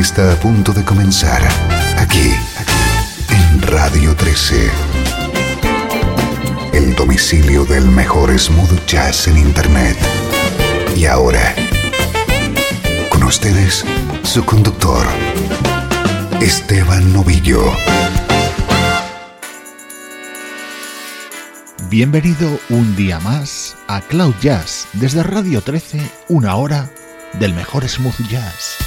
Está a punto de comenzar aquí, en Radio 13. El domicilio del mejor smooth jazz en Internet. Y ahora, con ustedes, su conductor, Esteban Novillo. Bienvenido un día más a Cloud Jazz desde Radio 13, una hora del mejor smooth jazz.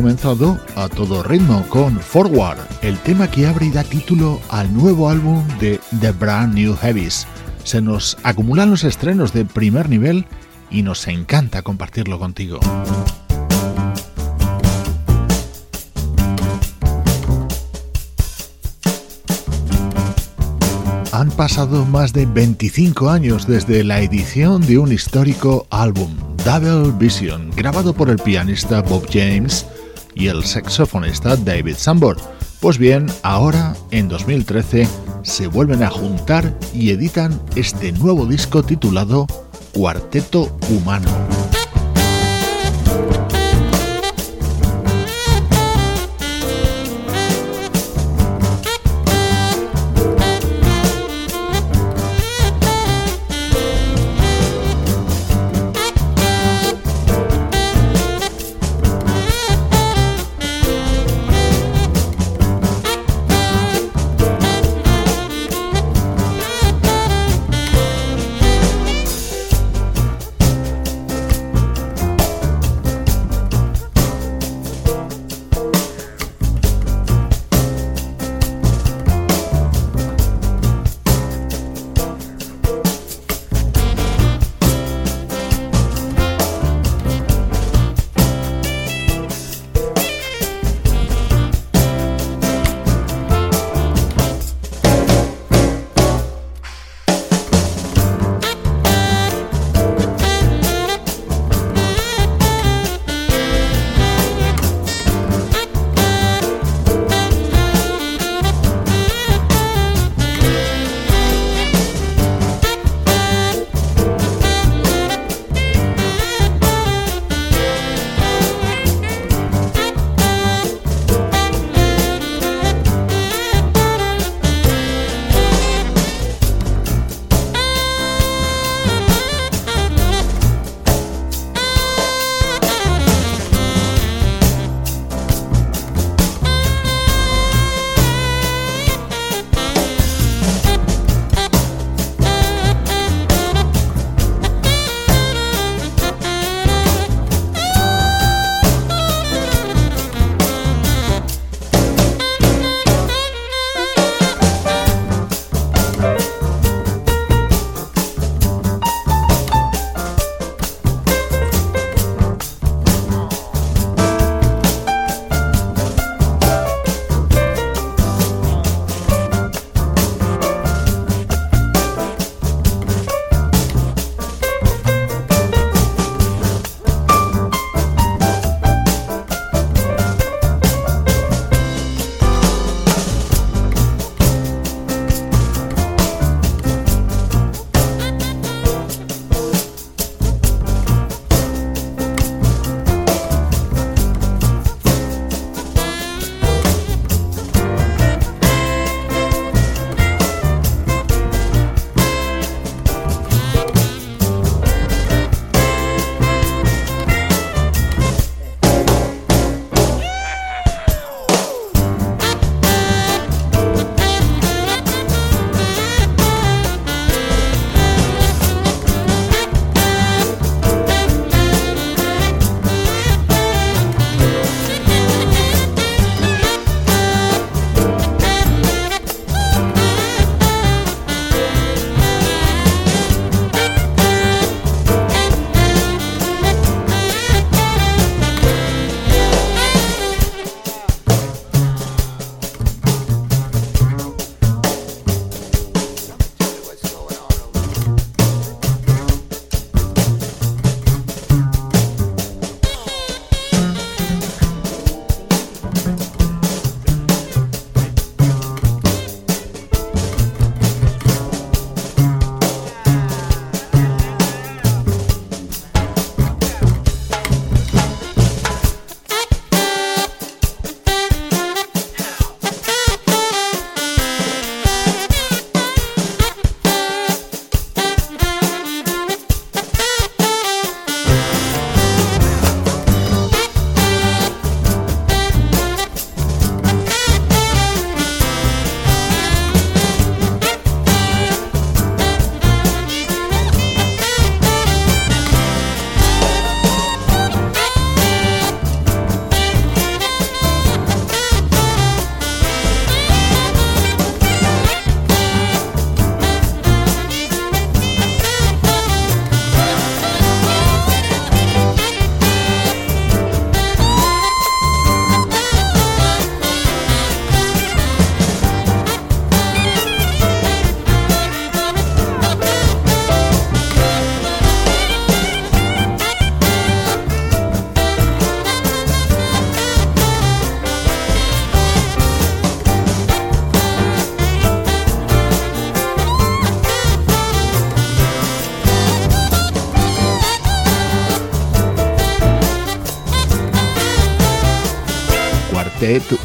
Comenzado a todo ritmo con Forward, el tema que abre y da título al nuevo álbum de The Brand New Heavies. Se nos acumulan los estrenos de primer nivel y nos encanta compartirlo contigo. Han pasado más de 25 años desde la edición de un histórico álbum, Double Vision, grabado por el pianista Bob James y el saxofonista David Sambor. Pues bien, ahora, en 2013, se vuelven a juntar y editan este nuevo disco titulado Cuarteto Humano.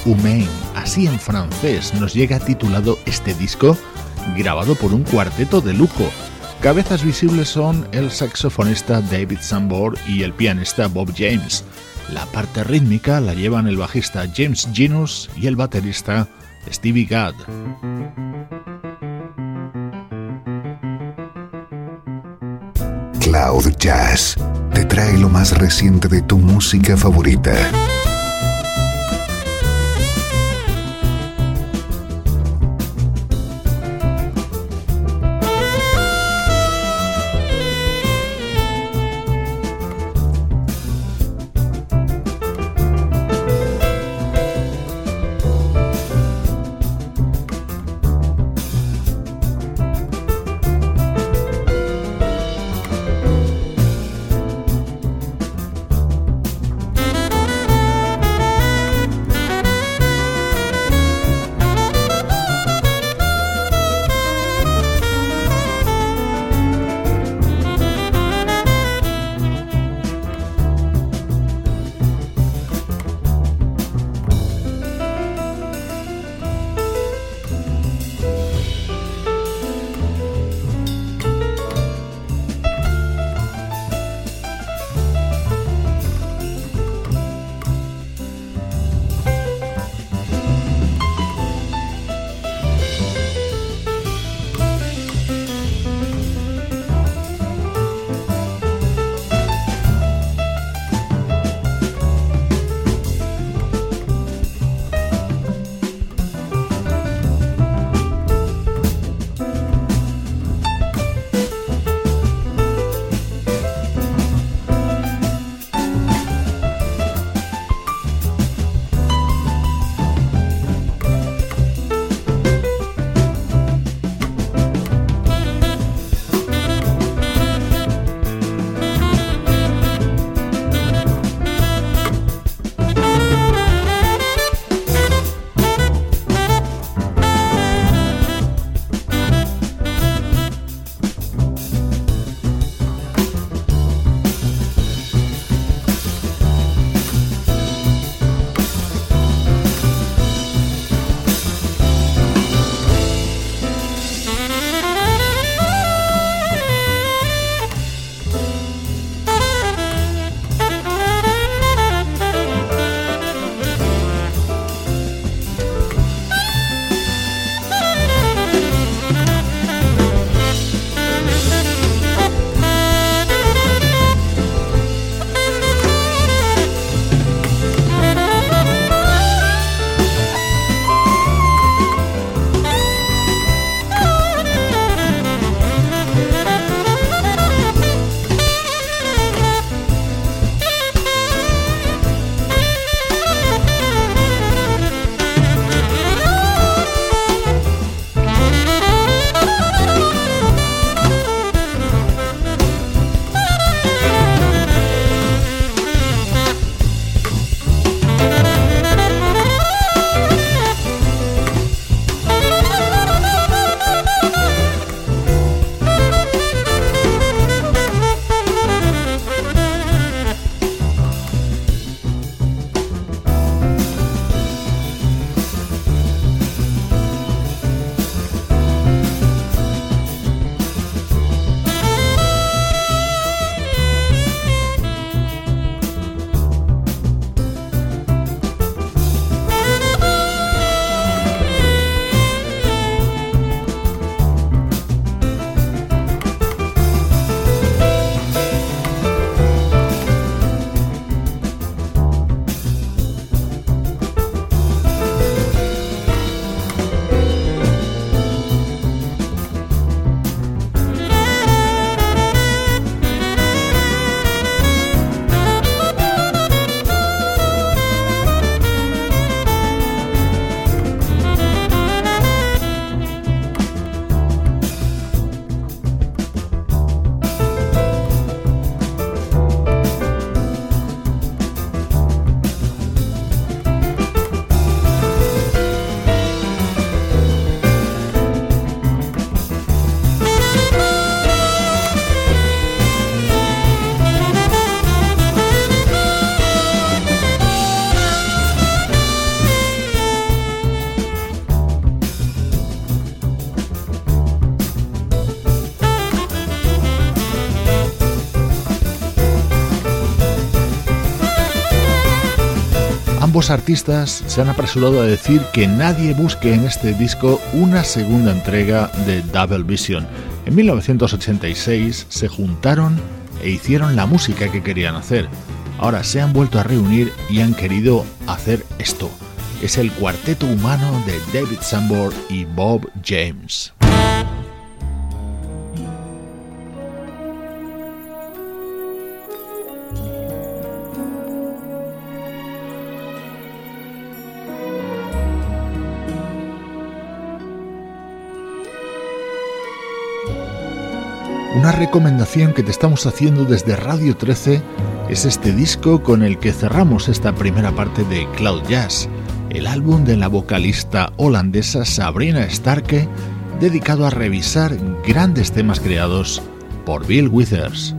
Tête Humaine. Así en francés nos llega titulado este disco, grabado por un cuarteto de lujo. Cabezas visibles son el saxofonista David Sambor y el pianista Bob James. La parte rítmica la llevan el bajista James Genus y el baterista Stevie Gadd. Cloud Jazz te trae lo más reciente de tu música favorita. Ambos artistas se han apresurado a decir que nadie busque en este disco una segunda entrega de Double Vision. En 1986 se juntaron e hicieron la música que querían hacer. Ahora se han vuelto a reunir y han querido hacer esto. Es el cuarteto humano de David Sambor y Bob James. Una recomendación que te estamos haciendo desde Radio 13 es este disco con el que cerramos esta primera parte de Cloud Jazz, el álbum de la vocalista holandesa Sabrina Starke, dedicado a revisar grandes temas creados por Bill Withers.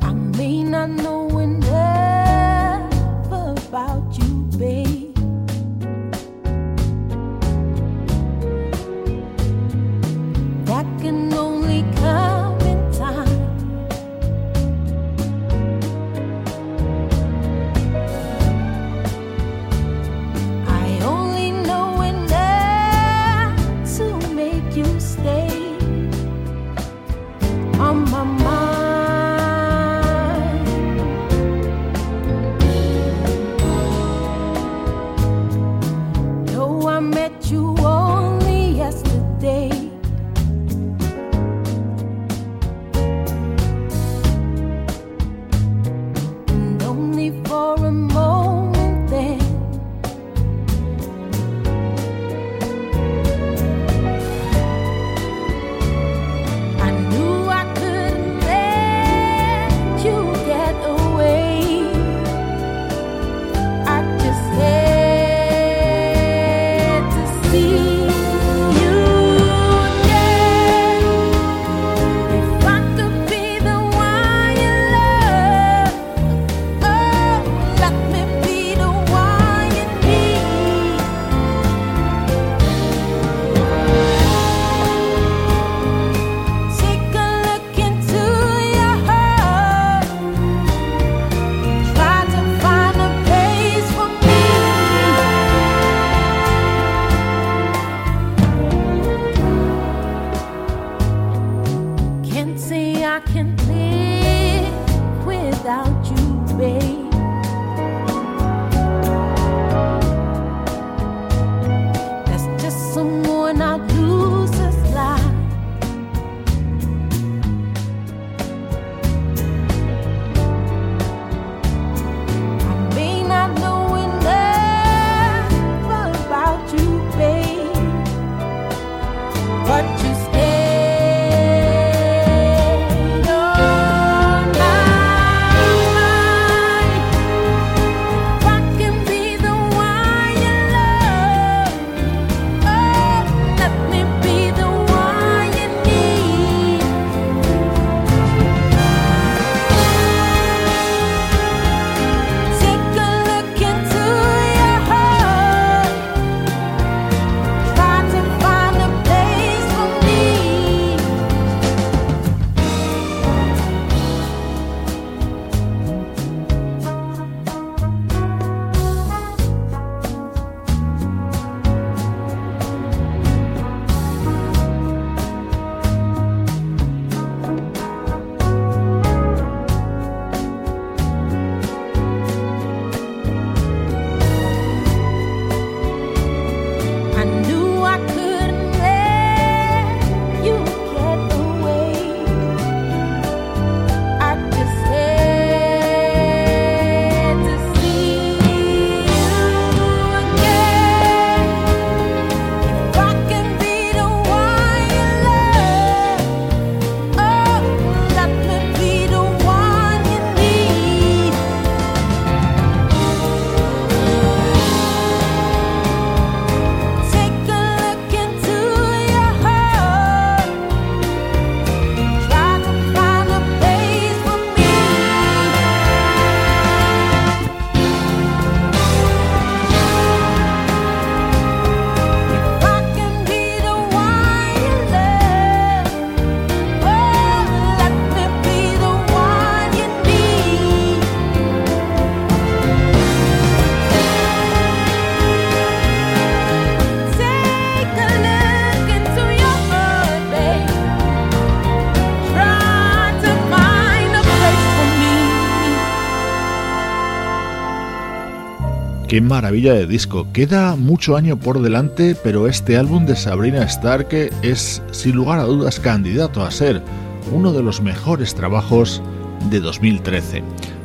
Qué maravilla de disco. Queda mucho año por delante, pero este álbum de Sabrina Stark es sin lugar a dudas candidato a ser uno de los mejores trabajos de 2013.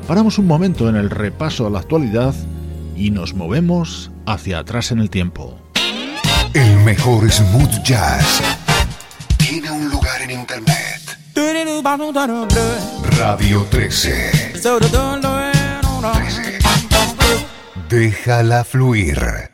Paramos un momento en el repaso a la actualidad y nos movemos hacia atrás en el tiempo. El mejor smooth jazz tiene un lugar en internet. Radio 13. 13. Déjala fluir.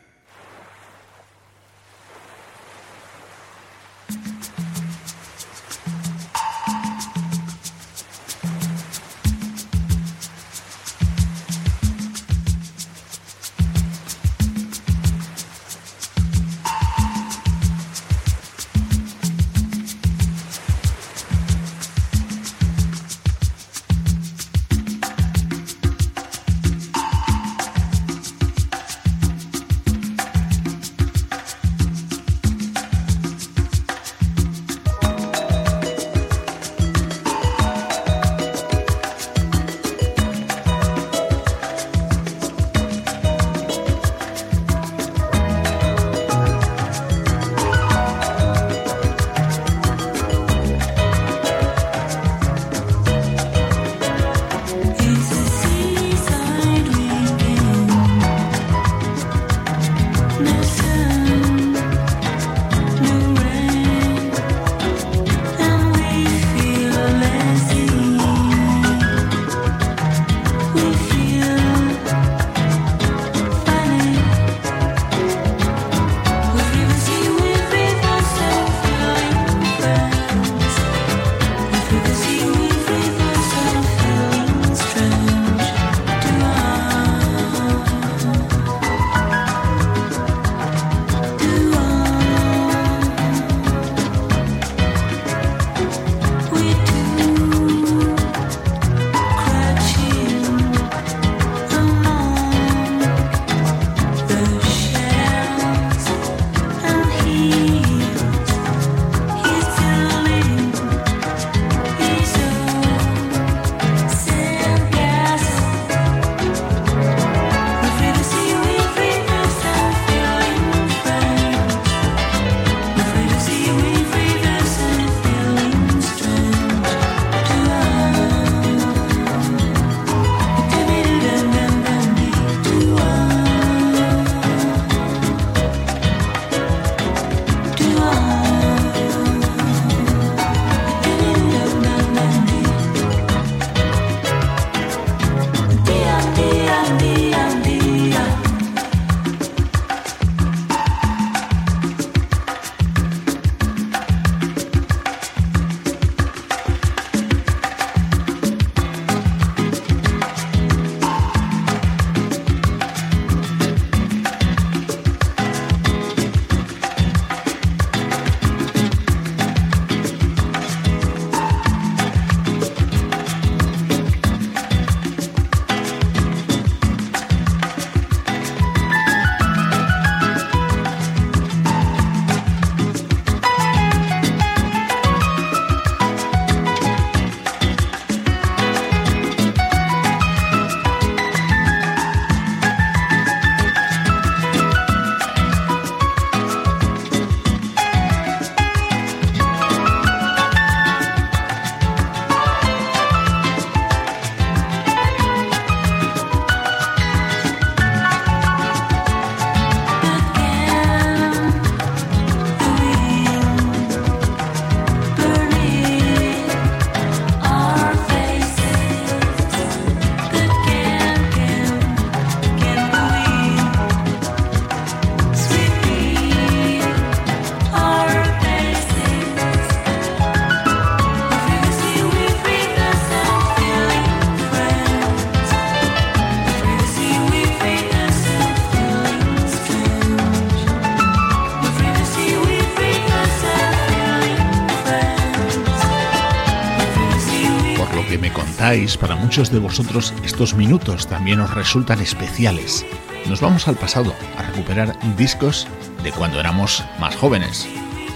Para muchos de vosotros estos minutos también os resultan especiales. Nos vamos al pasado a recuperar discos de cuando éramos más jóvenes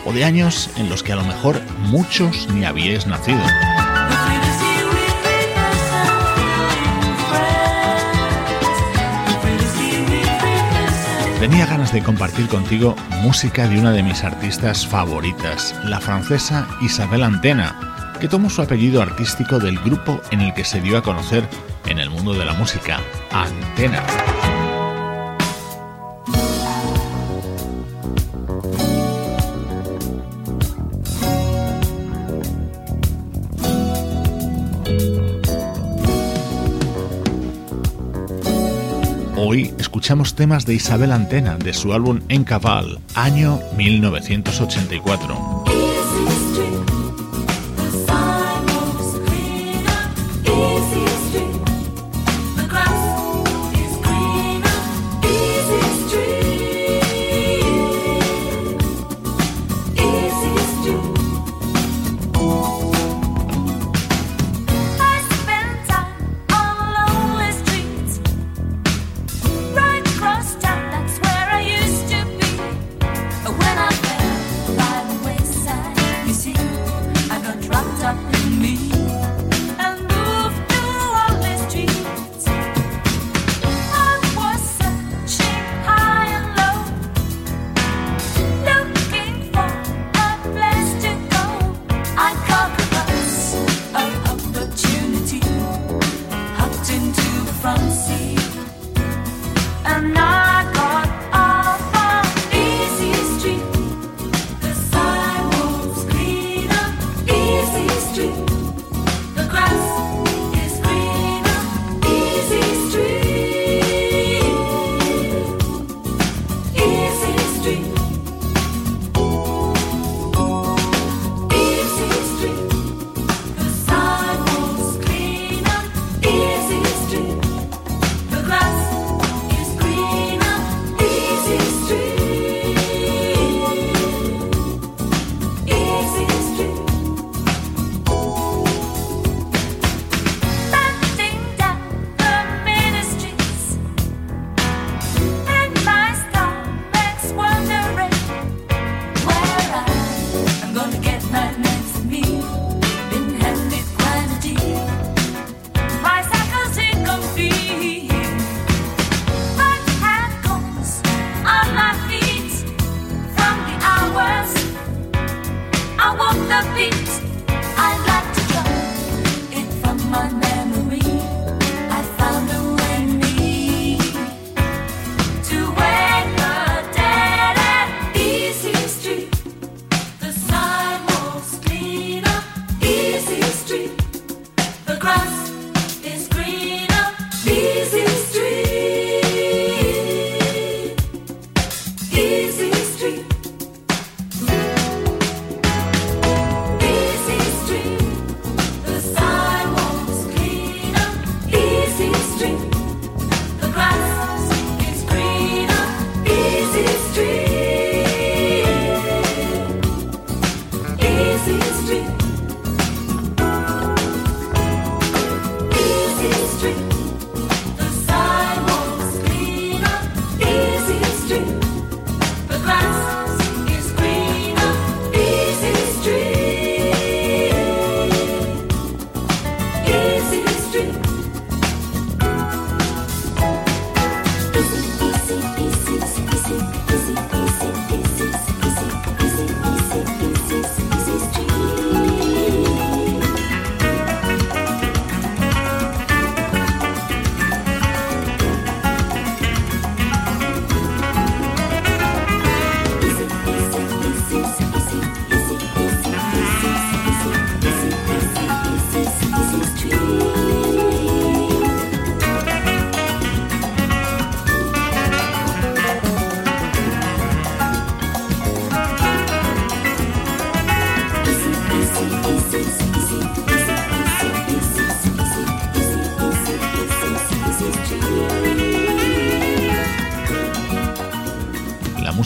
o de años en los que a lo mejor muchos ni habíais nacido. tenía ganas de compartir contigo música de una de mis artistas favoritas, la francesa Isabel Antena, que tomó su apellido artístico del grupo en el que se dio a conocer en el mundo de la música, Antena. Hoy escuchamos temas de Isabel Antena de su álbum En Cabal, año 1984.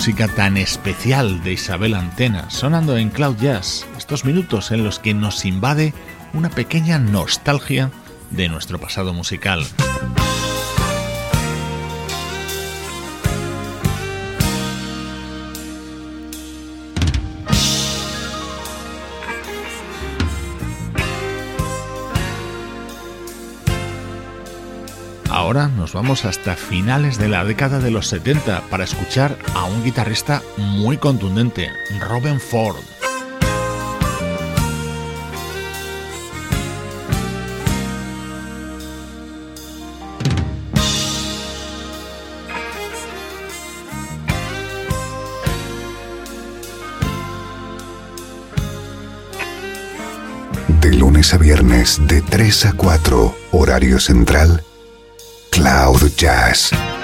Música tan especial de Isabel Antena, sonando en Cloud Jazz, estos minutos en los que nos invade una pequeña nostalgia de nuestro pasado musical. Ahora nos vamos hasta finales de la década de los 70 para escuchar a un guitarrista muy contundente, Robin Ford. De lunes a viernes de 3 a 4, horario central, Cloud Jazz.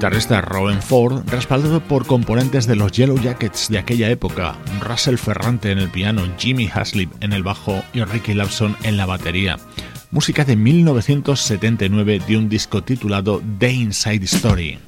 Guitarrista Robin Ford, respaldado por componentes de los Yellow Jackets de aquella época, Russell Ferrante en el piano, Jimmy Haslip en el bajo y Ricky Lawson en la batería. Música de 1979 de un disco titulado The Inside Story.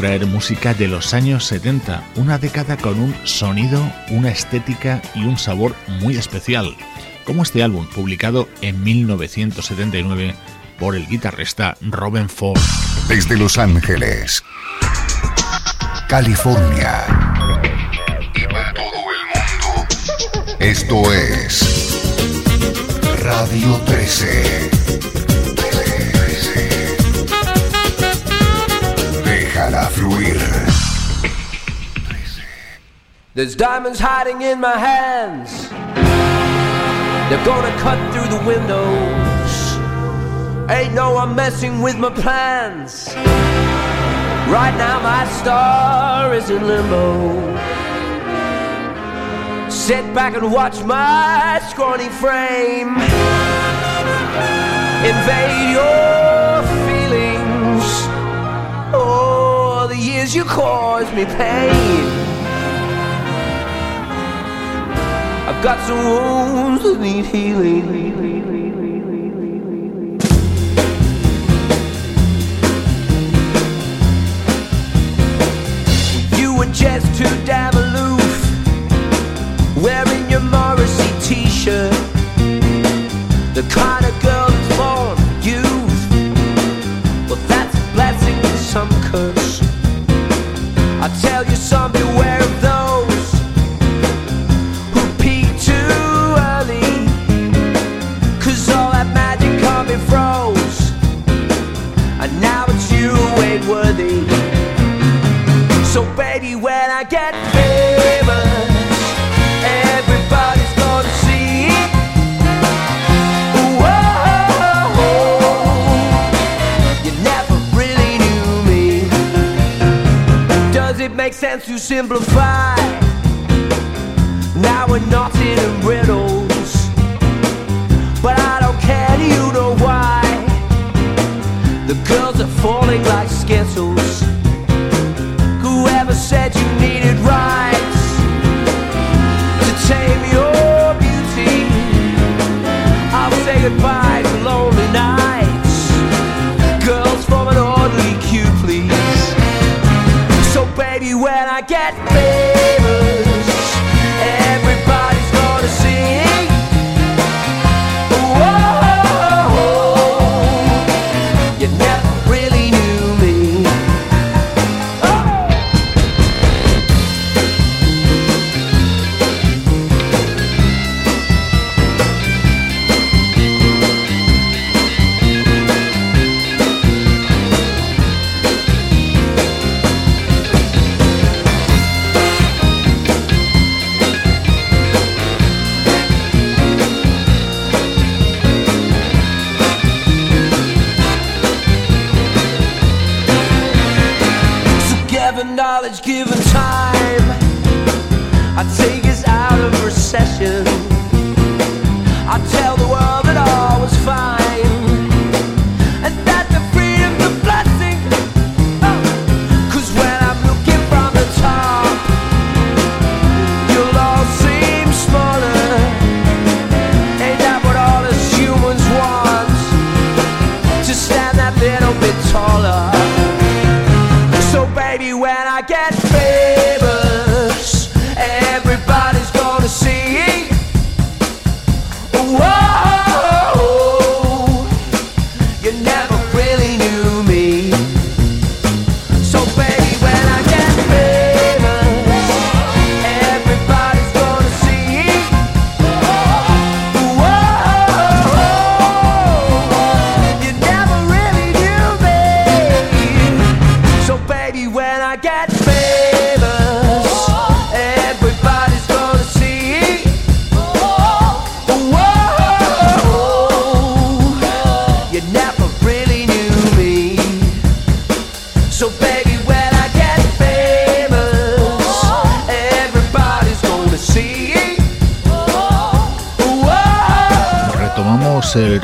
Traer música de los años 70, una década con un sonido, una estética y un sabor muy especial, como este álbum publicado en 1979 por el guitarrista Robin Ford. Desde Los Ángeles, California y para todo el mundo, esto es Radio 13. Fluir. There's diamonds hiding in my hands. They're gonna cut through the windows. Ain't no one messing with my plans. Right now, my star is in limbo. Sit back and watch my scrawny frame invade your the years you caused me pain. I've got some wounds that need healing. You were just too damn aloof, wearing your Morrissey t-shirt. The kind of girl that's born Simplify. Now we're not in a riddle.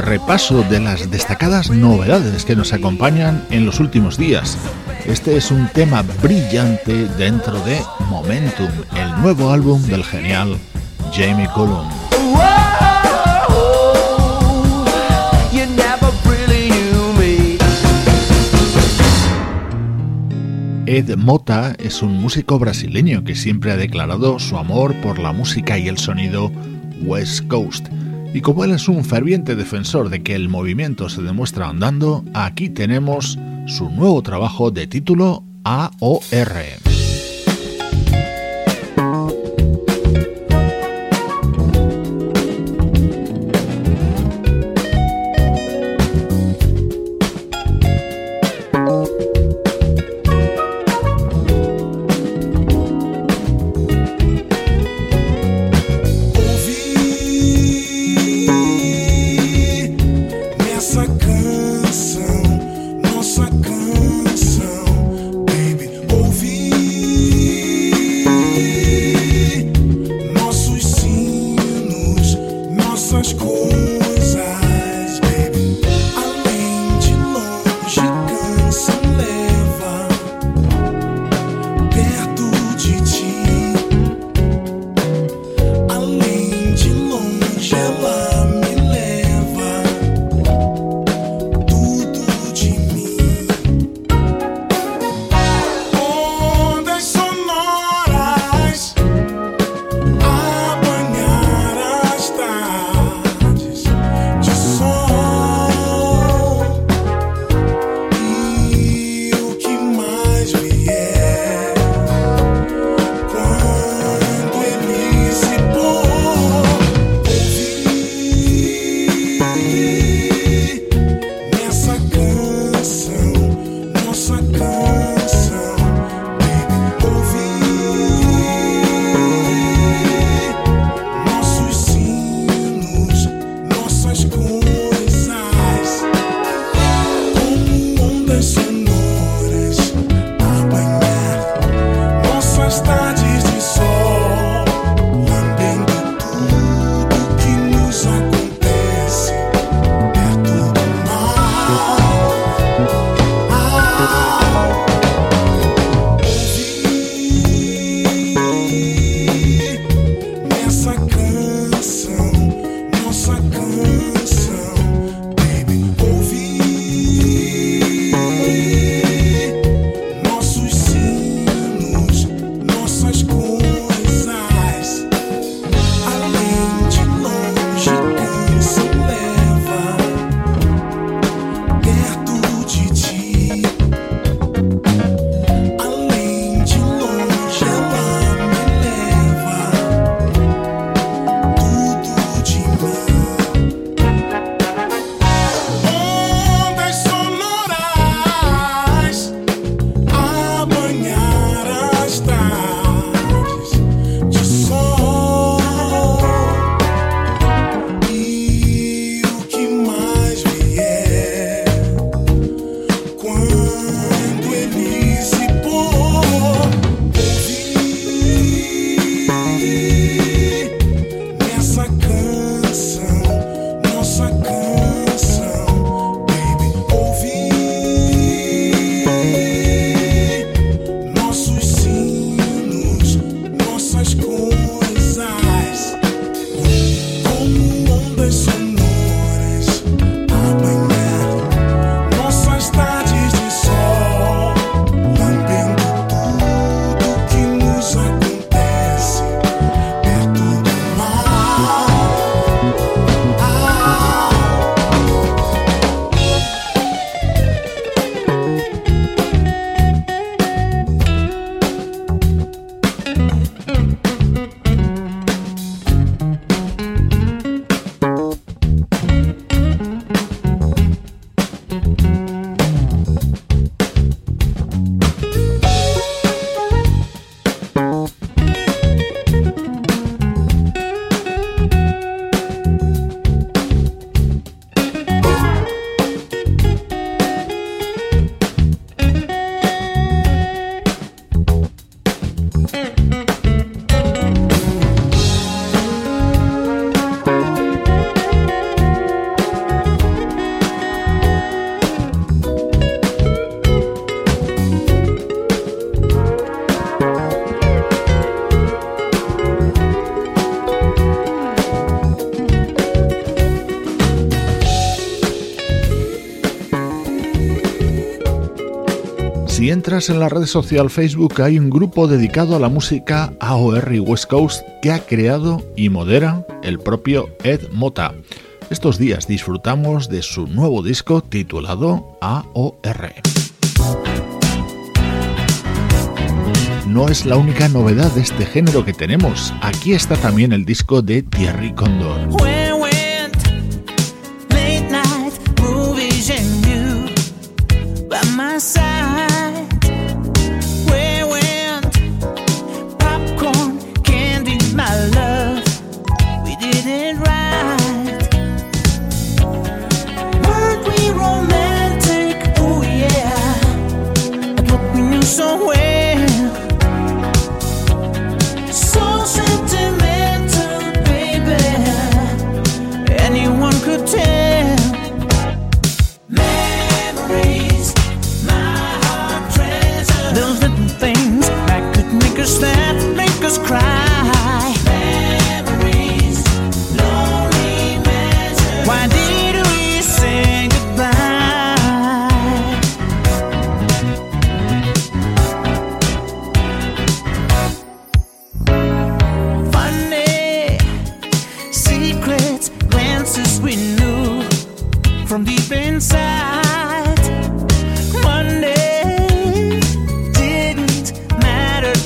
Repaso de las destacadas novedades que nos acompañan en los últimos días. Este es un tema brillante dentro de Momentum, el nuevo álbum del genial Jamie Cullum. Ed Mota es un músico brasileño que siempre ha declarado su amor por la música y el sonido West Coast. Y como él es un ferviente defensor de que el movimiento se demuestra andando, aquí tenemos su nuevo trabajo de título AOR. En la red social Facebook hay un grupo dedicado a la música AOR y West Coast que ha creado y modera el propio Ed Mota. Estos días disfrutamos de su nuevo disco titulado AOR. No es la única novedad de este género que tenemos. Aquí está también el disco de Thierry Condor.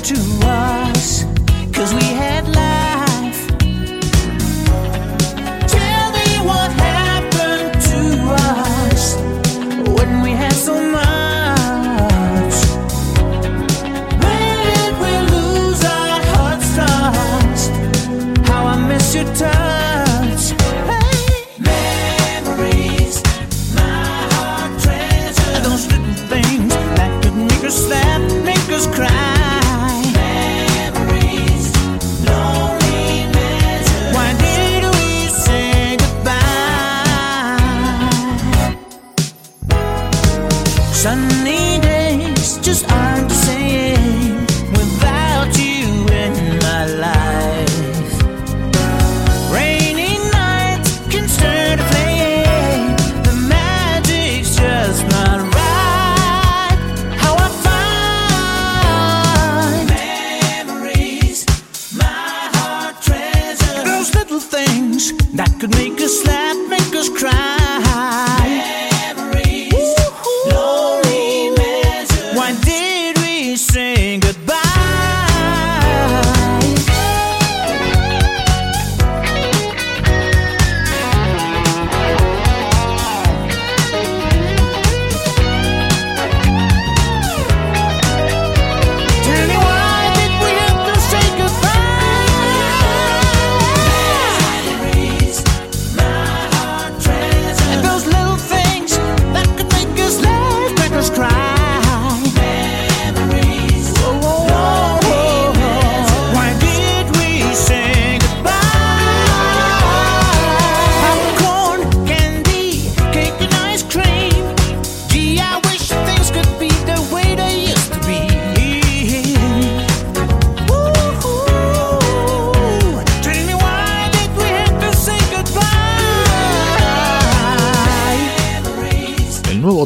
to us, cause we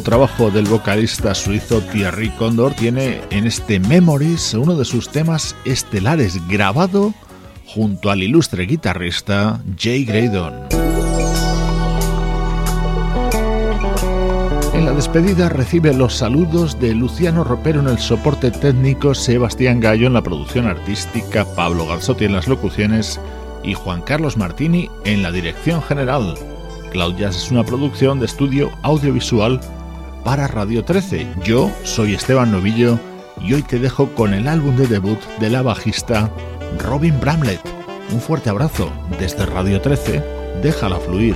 trabajo del vocalista suizo Thierry Condor tiene en este Memories uno de sus temas estelares grabado junto al ilustre guitarrista Jay Graydon. En la despedida recibe los saludos de Luciano Ropero en el soporte técnico, Sebastián Gallo en la producción artística, Pablo Galzotti en las locuciones y Juan Carlos Martini en la dirección general. Cloud Jazz es una producción de estudio audiovisual para Radio 13. Yo soy Esteban Novillo y hoy te dejo con el álbum de debut de la bajista Robin Bramlett. Un fuerte abrazo desde Radio 13. Déjala fluir.